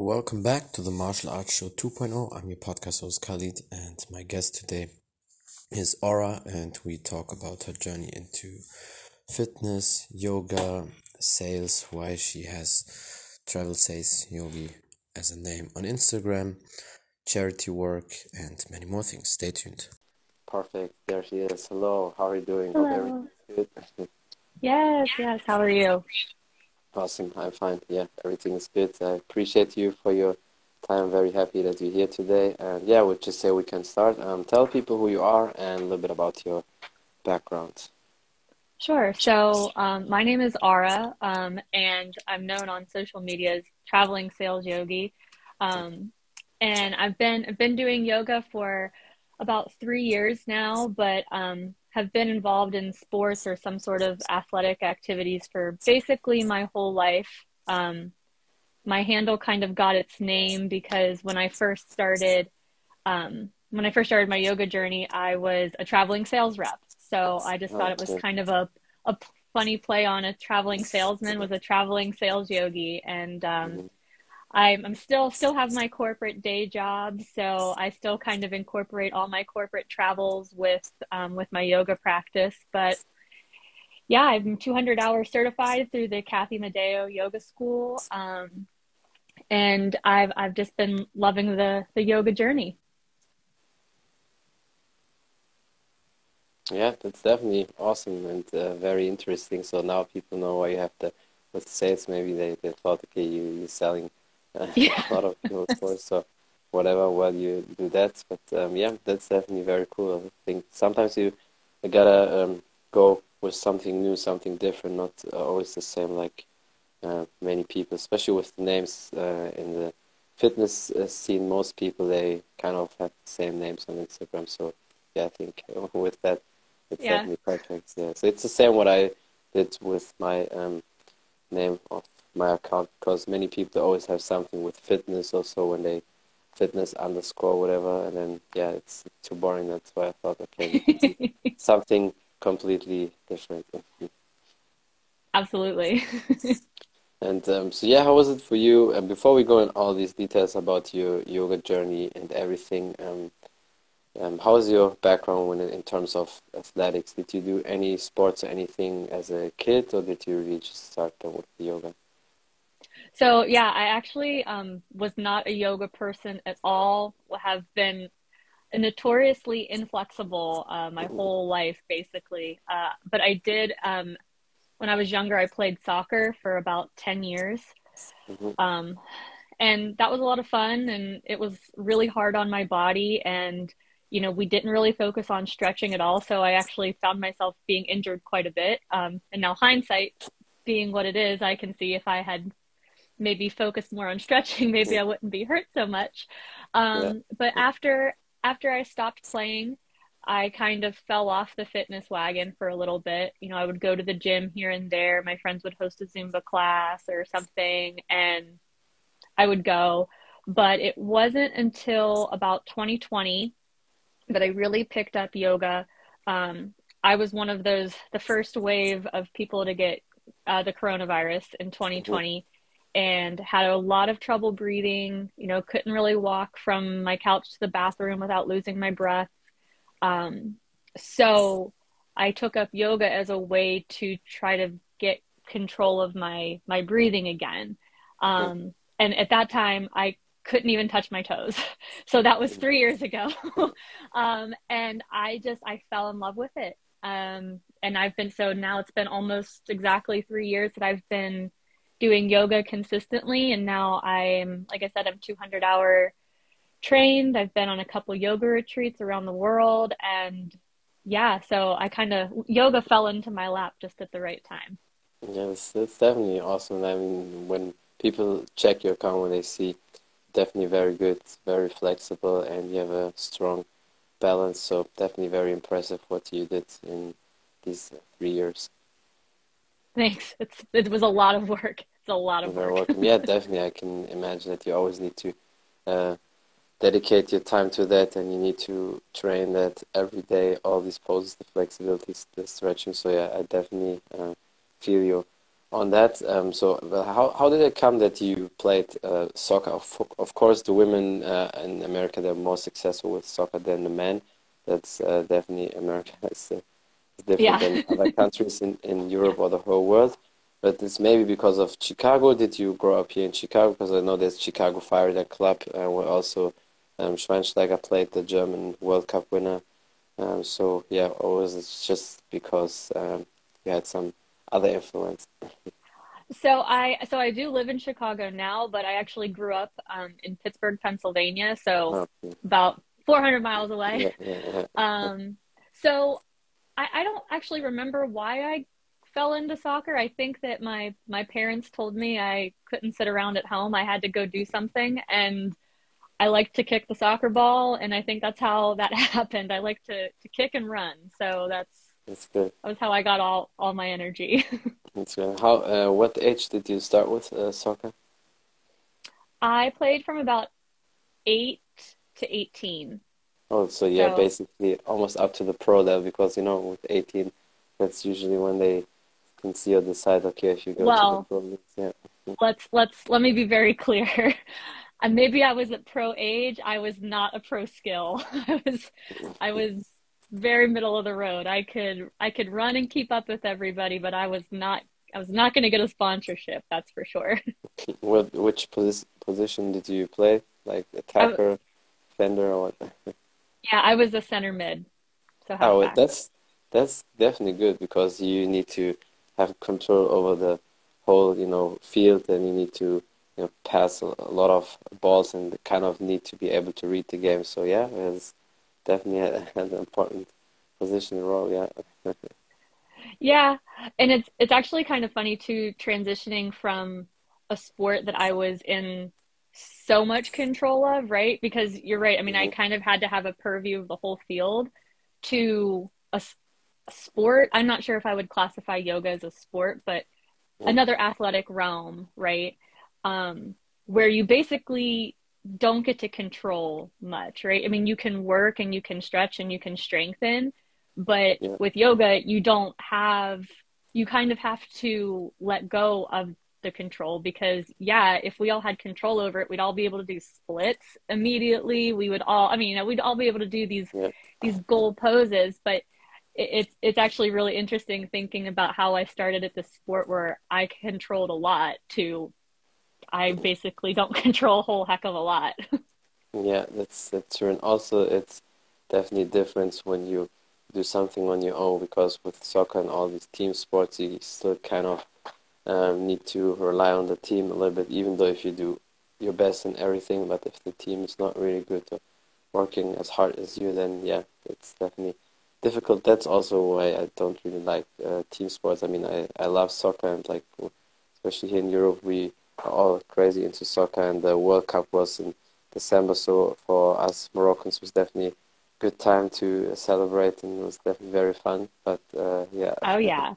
Welcome back to the Martial Arts Show 2.0. I'm your podcast host Khalid, and my guest today is Aura, and we talk about her journey into fitness, yoga, sales, why she has Traveling Sales Yogi as a name on Instagram, charity work, and many more things. Stay tuned. Perfect. There she is. Hello. How are you doing? Hello. good. Yes, yes. How are you? Awesome. I'm fine. Yeah, everything is good. I appreciate you for your time. I'm very happy that you're here today. And yeah, we'll just say we can start. Um, tell people who you are and a little bit about your background. Sure. So, um, my name is Aura, um, and I'm known on social media as Traveling Sales Yogi. Um, and I've been I've been doing yoga for about three years now, but um, have been involved in sports or some sort of athletic activities for basically my whole life. Um, my handle kind of got its name because when I first started, um, when I first started my yoga journey, I was a traveling sales rep. So I just thought it was kind of a, a funny play on a traveling salesman was a traveling sales yogi. And um, mm-hmm. I'm, I'm still still have my corporate day job, so I still kind of incorporate all my corporate travels with um, with my yoga practice. But yeah, I'm 200 hours certified through the Cathy Madeo Yoga School, um, and I've I've just been loving the the yoga journey. Yeah, that's definitely awesome and uh, very interesting. So now people know why you have the with sales. Maybe they, they thought, okay, you you're selling yeah. a lot of people, of course. So whatever, while you do that. But um, yeah, that's definitely very cool. I think sometimes you, you gotta um, go with something new, something different, not always the same like uh, many people, especially with the names uh, in the fitness uh, scene. Most people they kind of have the same names on Instagram. So yeah, I think with that, it's yeah. definitely perfect. Yeah, so it's the same what I did with my um, name of my account because many people always have something with fitness also when they fitness underscore whatever and then yeah it's too boring that's why i thought okay something completely different. Absolutely. And um, so yeah how was it for you? And before we go in all these details about your yoga journey and everything um, um, how was your background when in terms of athletics? Did you do any sports or anything as a kid or did you really just start with yoga so yeah, I actually um, was not a yoga person at all. Have been notoriously inflexible uh, my whole life, basically. Uh, but I did um, when I was younger. I played soccer for about ten years, mm-hmm. um, and that was a lot of fun. And it was really hard on my body. And you know, we didn't really focus on stretching at all. So I actually found myself being injured quite a bit. Um, and now hindsight being what it is, I can see if I had maybe focus more on stretching, maybe I wouldn't be hurt so much. Um, yeah. But after after I stopped playing, I kind of fell off the fitness wagon for a little bit. You know, I would go to the gym here and there. My friends would host a Zumba class or something, and I would go. But it wasn't until about 2020 that I really picked up yoga. Um, I was one of those, the first wave of people to get uh, the coronavirus in 2020. And had a lot of trouble breathing. You know, couldn't really walk from my couch to the bathroom without losing my breath. Um, so I took up yoga as a way to try to get control of my my breathing again. Um, and at that time, I couldn't even touch my toes. so that was three years ago. um, and I just I fell in love with it. Um, and I've been so now it's been almost exactly three years that I've been doing yoga consistently and now i'm like i said i'm 200 hour trained. I've been on a couple yoga retreats around the world and yeah so i kind of yoga fell into my lap just at the right time. Yes it's definitely awesome. I mean when people check your account when they see definitely very good very flexible and you have a strong balance. So definitely very impressive what you did in these three years Thanks. It's it was a lot of work. It's a lot of You're work. Yeah, definitely. I can imagine that you always need to uh, dedicate your time to that, and you need to train that every day. All these poses, the flexibilities, the stretching. So yeah, I definitely uh, feel you on that, um, so how how did it come that you played uh, soccer? Of, of course, the women uh, in America they're more successful with soccer than the men. That's uh, definitely America different yeah. than other countries in, in Europe or the whole world. But it's maybe because of Chicago. Did you grow up here in Chicago? Because I know there's Chicago Fire, that club, and where also um, Schweinsteiger played the German World Cup winner. Um, so yeah, or was it just because um, you had some other influence? So I so I do live in Chicago now, but I actually grew up um, in Pittsburgh, Pennsylvania, so oh, about 400 miles away. Yeah, yeah, yeah. Um, so I, I don't actually remember why I fell into soccer. I think that my my parents told me I couldn't sit around at home. I had to go do something, and I like to kick the soccer ball, and I think that's how that happened. I like to to kick and run, so that's that's good. That was how I got all all my energy. that's good. How? Uh, what age did you start with uh, soccer? I played from about eight to eighteen. Oh, so yeah, so, basically almost up to the pro level because you know with eighteen, that's usually when they can see or decide. Okay, if you go well, to the pro yeah. Mm-hmm. Let's let's let me be very clear. And uh, maybe I was at pro age. I was not a pro skill. I was I was very middle of the road. I could I could run and keep up with everybody, but I was not I was not going to get a sponsorship. That's for sure. what which posi- position did you play? Like attacker, I, defender, or what? Yeah, I was a center mid. So oh, that's that's definitely good because you need to have control over the whole you know field, and you need to you know pass a, a lot of balls and kind of need to be able to read the game. So yeah, it's definitely an important position role. Yeah. yeah, and it's it's actually kind of funny too transitioning from a sport that I was in so much control of, right? Because you're right. I mean, mm-hmm. I kind of had to have a purview of the whole field to a, a, sport. I'm not sure if I would classify yoga as a sport, but mm-hmm. another athletic realm, right? Um, where you basically don't get to control much, right? I mean, you can work and you can stretch and you can strengthen, but yeah. with yoga, you don't have, you kind of have to let go of the control because, yeah, if we all had control over it, we'd all be able to do splits immediately. We would all, I mean, you know, we'd all be able to do these, yeah. these goal poses, but it's it's actually really interesting thinking about how I started at the sport where I controlled a lot to I basically don't control a whole heck of a lot. yeah, that's that's true, and also it's definitely different when you do something on your own because with soccer and all these team sports, you still kind of um, need to rely on the team a little bit, even though if you do your best in everything, but if the team is not really good or working as hard as you, then yeah, it's definitely difficult. That's also why I don't really like uh, team sports. I mean, I, I love soccer and like, especially here in Europe, we are all crazy into soccer, and the World Cup was in December. So for us Moroccans, was definitely good time to celebrate, and it was definitely very fun. But uh, yeah. Oh yeah.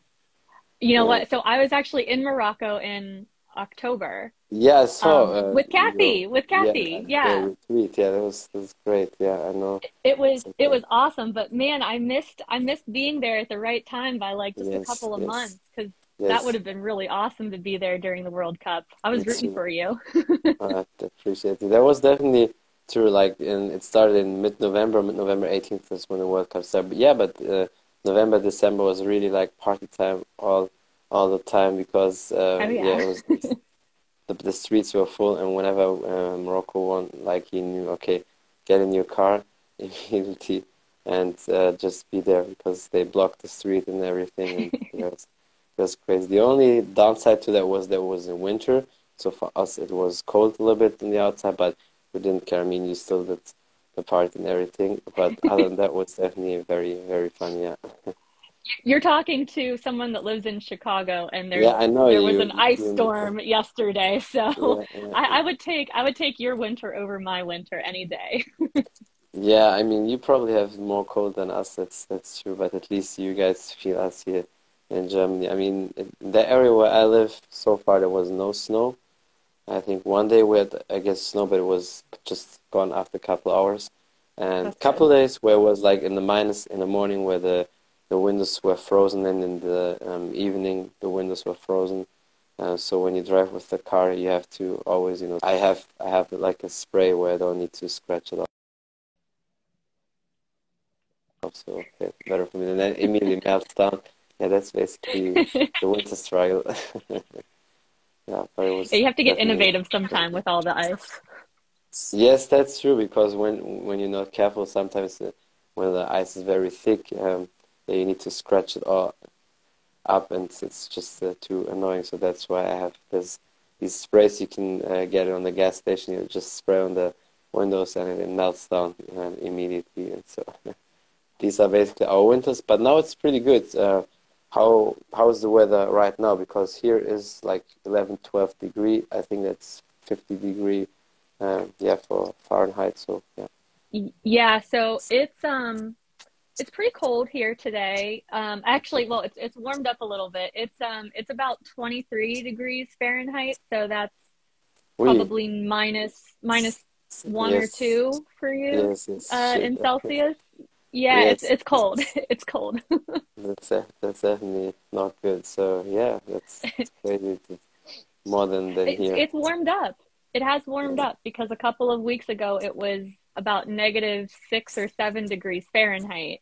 You know what? So I was actually in Morocco in October. Yeah, saw um, uh, with Cathy. You know, with Cathy, yeah. Yeah, tweet. yeah, that was that was great. Yeah, I know. It was it was awesome, but man, I missed I missed being there at the right time by like just yes, a couple of yes. months because Yes. That would have been really awesome to be there during the World Cup. I was rooting for you. I appreciate it. That was definitely true. Like, and it started in mid-November. Mid-November 18th was when the World Cup started. But yeah, but uh, November, December was really like party time all all the time because uh, oh, yeah. yeah. it was the, the streets were full. And whenever uh, Morocco won, like he knew, okay, get in your car immediately and uh, just be there because they blocked the street and everything. And, you know, that's crazy. The only downside to that was that it was in winter, so for us it was cold a little bit on the outside, but we didn't care. I mean, you still did the party and everything, but other than that, was definitely very very fun. Yeah. You're talking to someone that lives in Chicago, and there's, yeah, I know there was an ice storm yesterday. So yeah, yeah, I, I would take I would take your winter over my winter any day. yeah, I mean, you probably have more cold than us. That's that's true, but at least you guys feel us here in Germany. I mean, the area where I live, so far there was no snow. I think one day we had, I guess, snow, but it was just gone after a couple hours. And a couple days where it was like in the minus in the morning where the, the windows were frozen and in the um, evening the windows were frozen. Uh, so when you drive with the car, you have to always, you know, I have I have like a spray where I don't need to scratch it off. So okay, better for me. And then immediately melts down. Yeah, that's basically the winter struggle. yeah, but it was. You have to get innovative sometime with all the ice. Yes, that's true. Because when when you're not careful, sometimes the, when the ice is very thick, um, you need to scratch it all up, and it's just uh, too annoying. So that's why I have this these sprays you can uh, get it on the gas station. You just spray on the windows, and it, melts down uh, immediately. And so these are basically our winters. But now it's pretty good. How how is the weather right now? Because here is like 11, 12 degree. I think that's 50 degree. Uh, yeah, for Fahrenheit. So yeah. Yeah. So it's um it's pretty cold here today. Um, actually, well, it's it's warmed up a little bit. It's um it's about 23 degrees Fahrenheit, so that's probably minus minus one yes. or two for you yes, yes. Uh, in Celsius. Yeah, it's it's cold. it's cold. that's that's definitely not good. So yeah, that's, that's crazy. more than than it's, here. It's warmed up. It has warmed yeah. up because a couple of weeks ago it was about negative six or seven degrees Fahrenheit.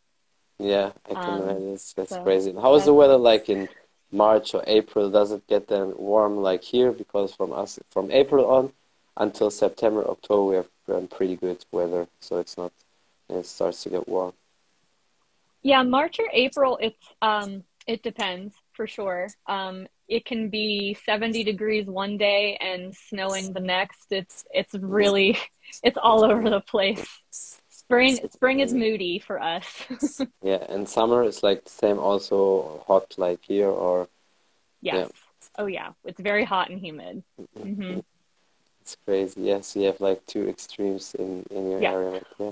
Yeah, I can um, imagine. It's, that's so crazy. How is the weather like in March or April? Does it get then warm like here? Because from us, from April on until September, October, we have um, pretty good weather. So it's not, it starts to get warm. Yeah, March or April, it's um, it depends for sure. Um, it can be 70 degrees one day and snowing the next. It's it's really it's all over the place. Spring spring is moody for us. yeah, and summer is like the same also hot like here or yes. Yeah. Oh yeah, it's very hot and humid. Mm-hmm. It's crazy. Yes, you have like two extremes in in your yeah. area. Yeah.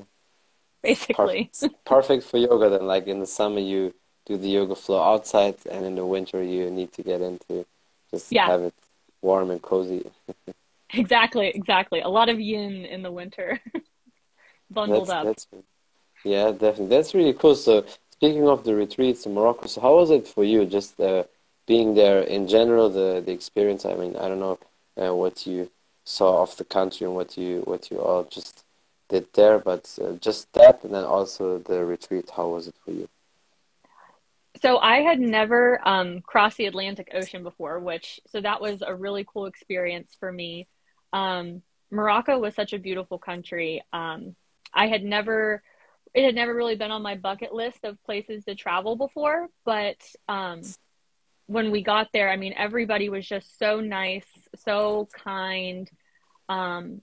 Basically. Perfect. Perfect for yoga then. Like in the summer you do the yoga flow outside, and in the winter you need to get into just yeah. have it warm and cozy. exactly, exactly. A lot of yin in the winter, bundled that's, up. That's, yeah, definitely. That's really cool. So, speaking of the retreats in Morocco, so how was it for you? Just uh, being there in general, the the experience. I mean, I don't know uh, what you saw of the country and what you what you all just did there, but uh, just that, and then also the retreat. How was it for you? So I had never um, crossed the Atlantic Ocean before, which so that was a really cool experience for me. Um, Morocco was such a beautiful country. Um, I had never, it had never really been on my bucket list of places to travel before, but um, when we got there, I mean, everybody was just so nice, so kind. Um,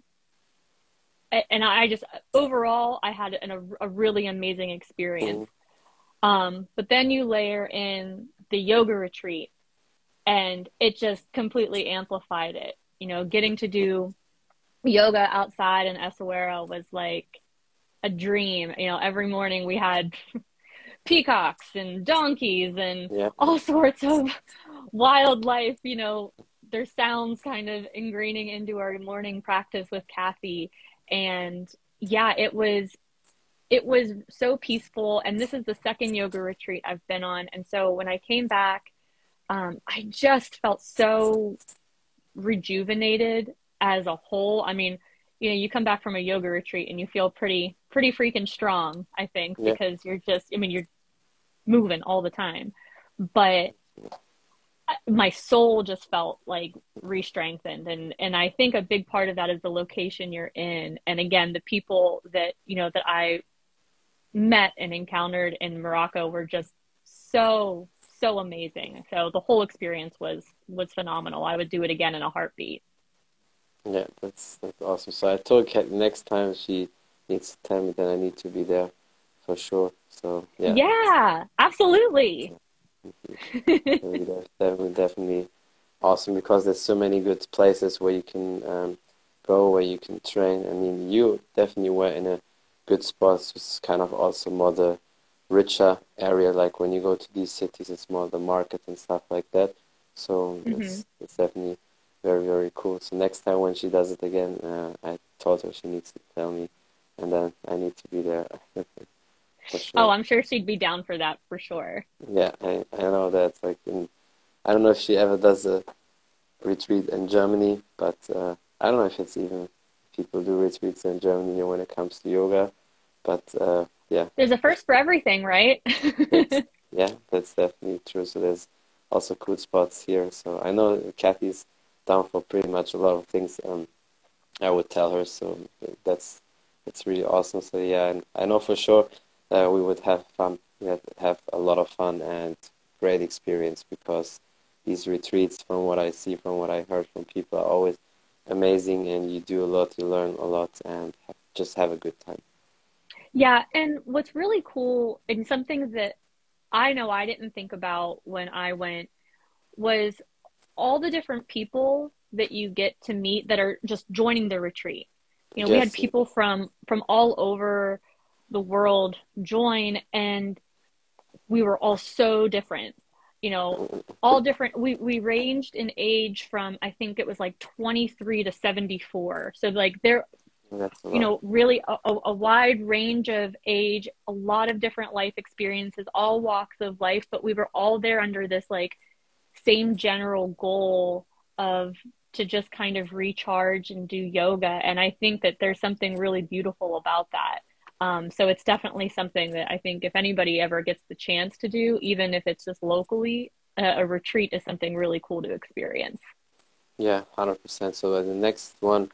and I just overall, I had an, a, a really amazing experience. Um, but then you layer in the yoga retreat, and it just completely amplified it. You know, getting to do yoga outside in Essaouira was like a dream. You know, every morning we had peacocks and donkeys and yeah. all sorts of wildlife, you know, their sounds kind of ingraining into our morning practice with Cathy. And yeah, it was it was so peaceful. And this is the second yoga retreat I've been on. And so when I came back, um, I just felt so rejuvenated as a whole. I mean, you know, you come back from a yoga retreat and you feel pretty, pretty freaking strong, I think, yeah. because you're just, I mean, you're moving all the time. But my soul just felt like re-strengthened and and I think a big part of that is the location you're in and again the people that you know that I met and encountered in Morocco were just so so amazing. So the whole experience was was phenomenal. I would do it again in a heartbeat. Yeah, that's that's awesome. So I told Kat next time she needs to tell me that I need to be there for sure. So yeah. Yeah, absolutely. Definitely, definitely awesome because there's so many good places where you can um, go, where you can train. I mean, you definitely were in a good spots. It's kind of also more the richer area. Like when you go to these cities, it's more the market and stuff like that. So mm-hmm. it's, it's definitely very very cool. So next time when she does it again, uh, I told her she needs to tell me, and then I need to be there. sure. Oh, I'm sure she'd be down for that for sure. Yeah, I I know that. Like, in, I don't know if she ever does a retreat in Germany, but uh, I don't know if it's even people do retreats in Germany when it comes to yoga. But uh, yeah, there's a first for everything, right? yeah, that's definitely true. So there's also cool spots here. So I know Cathy's down for pretty much a lot of things. Um, I would tell her. So that's it's really awesome. So yeah, and I know for sure uh, we would have fun. We have a lot of fun and great experience because these retreats, from what I see, from what I heard from people, are always amazing, and you do a lot, you learn a lot, and just have a good time. Yeah, and what's really cool, and something that I know I didn't think about when I went, was all the different people that you get to meet that are just joining the retreat. You know, yes. we had people from from all over the world join, and we were all so different you know, all different. We we ranged in age from I think it was like 23 to 74. So like there, you know, really a, a, wide range of age, a lot of different life experiences, all walks of life, but we were all there under this like same general goal of to just kind of recharge and do yoga. And I think that there's something really beautiful about that. Um, so it's definitely something that I think if anybody ever gets the chance to do, even if it's just locally, uh, a retreat is something really cool to experience. Yeah, hundred percent. So uh, the next one,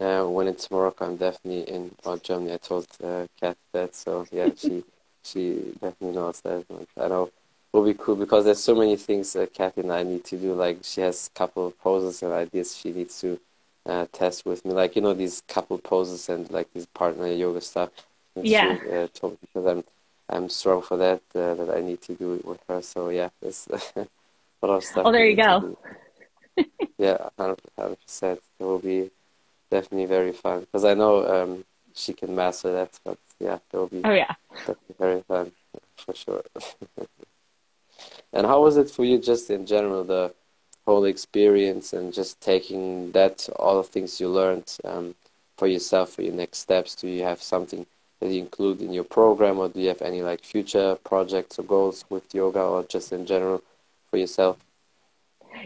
uh, when it's Morocco, I'm definitely in or Germany. I told uh, Kat that, so yeah, she she definitely knows that. I know will be cool because there's so many things that Cathy and I need to do. Like she has a couple of poses and ideas she needs to uh, test with me. Like you know these couple poses and like these partner yoga stuff yeah. uh, told because I'm I'm strong for that uh, that I need to do it with her. So yeah, there's a lot of stuff. Oh, there you go. yeah, hundred percent. It will be definitely very fun because I know um, she can master that. But yeah, it will be. Oh yeah. Very fun for sure. and how was it for you, just in general, the whole experience and just taking that all the things you learned um, for yourself for your next steps? Do you have something that you include in your program, or do you have any like future projects or goals with yoga, or just in general for yourself?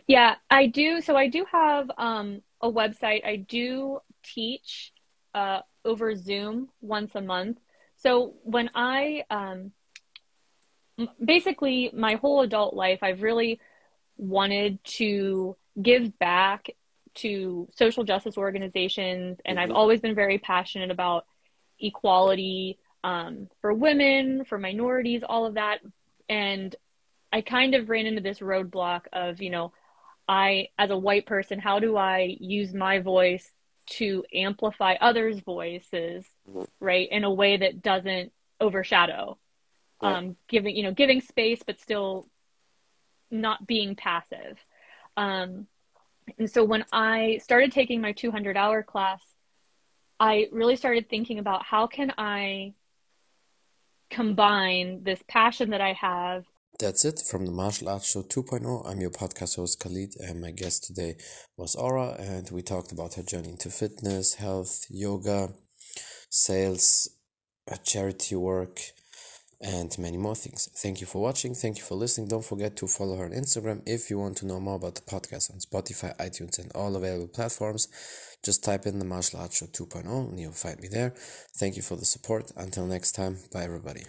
Yeah, I do. So I do have um, a website. I do teach uh, over Zoom once a month. So when I um, basically my whole adult life, I've really wanted to give back to social justice organizations, and mm-hmm. I've always been very passionate about equality um, for women, for minorities, all of that. And I kind of ran into this roadblock of, you know, I, as a white person, how do I use my voice to amplify others' voices, mm-hmm. right, in a way that doesn't overshadow, yeah. um, giving, you know, giving space, but still not being passive. Um, and so when I started taking my 200 hour class I really started thinking about how can I combine this passion that I have. That's it from the Martial Arts Show 2.0. I'm your podcast host Khalid, and my guest today was Aura, and we talked about her journey into fitness, health, yoga, sales, uh, charity work, and many more things. Thank you for watching. Thank you for listening. Don't forget to follow her on Instagram if you want to know more about the podcast on Spotify, iTunes, and all available platforms. Just type in the Martial Arts Show 2.0 and you'll find me there. Thank you for the support. Until next time, bye everybody.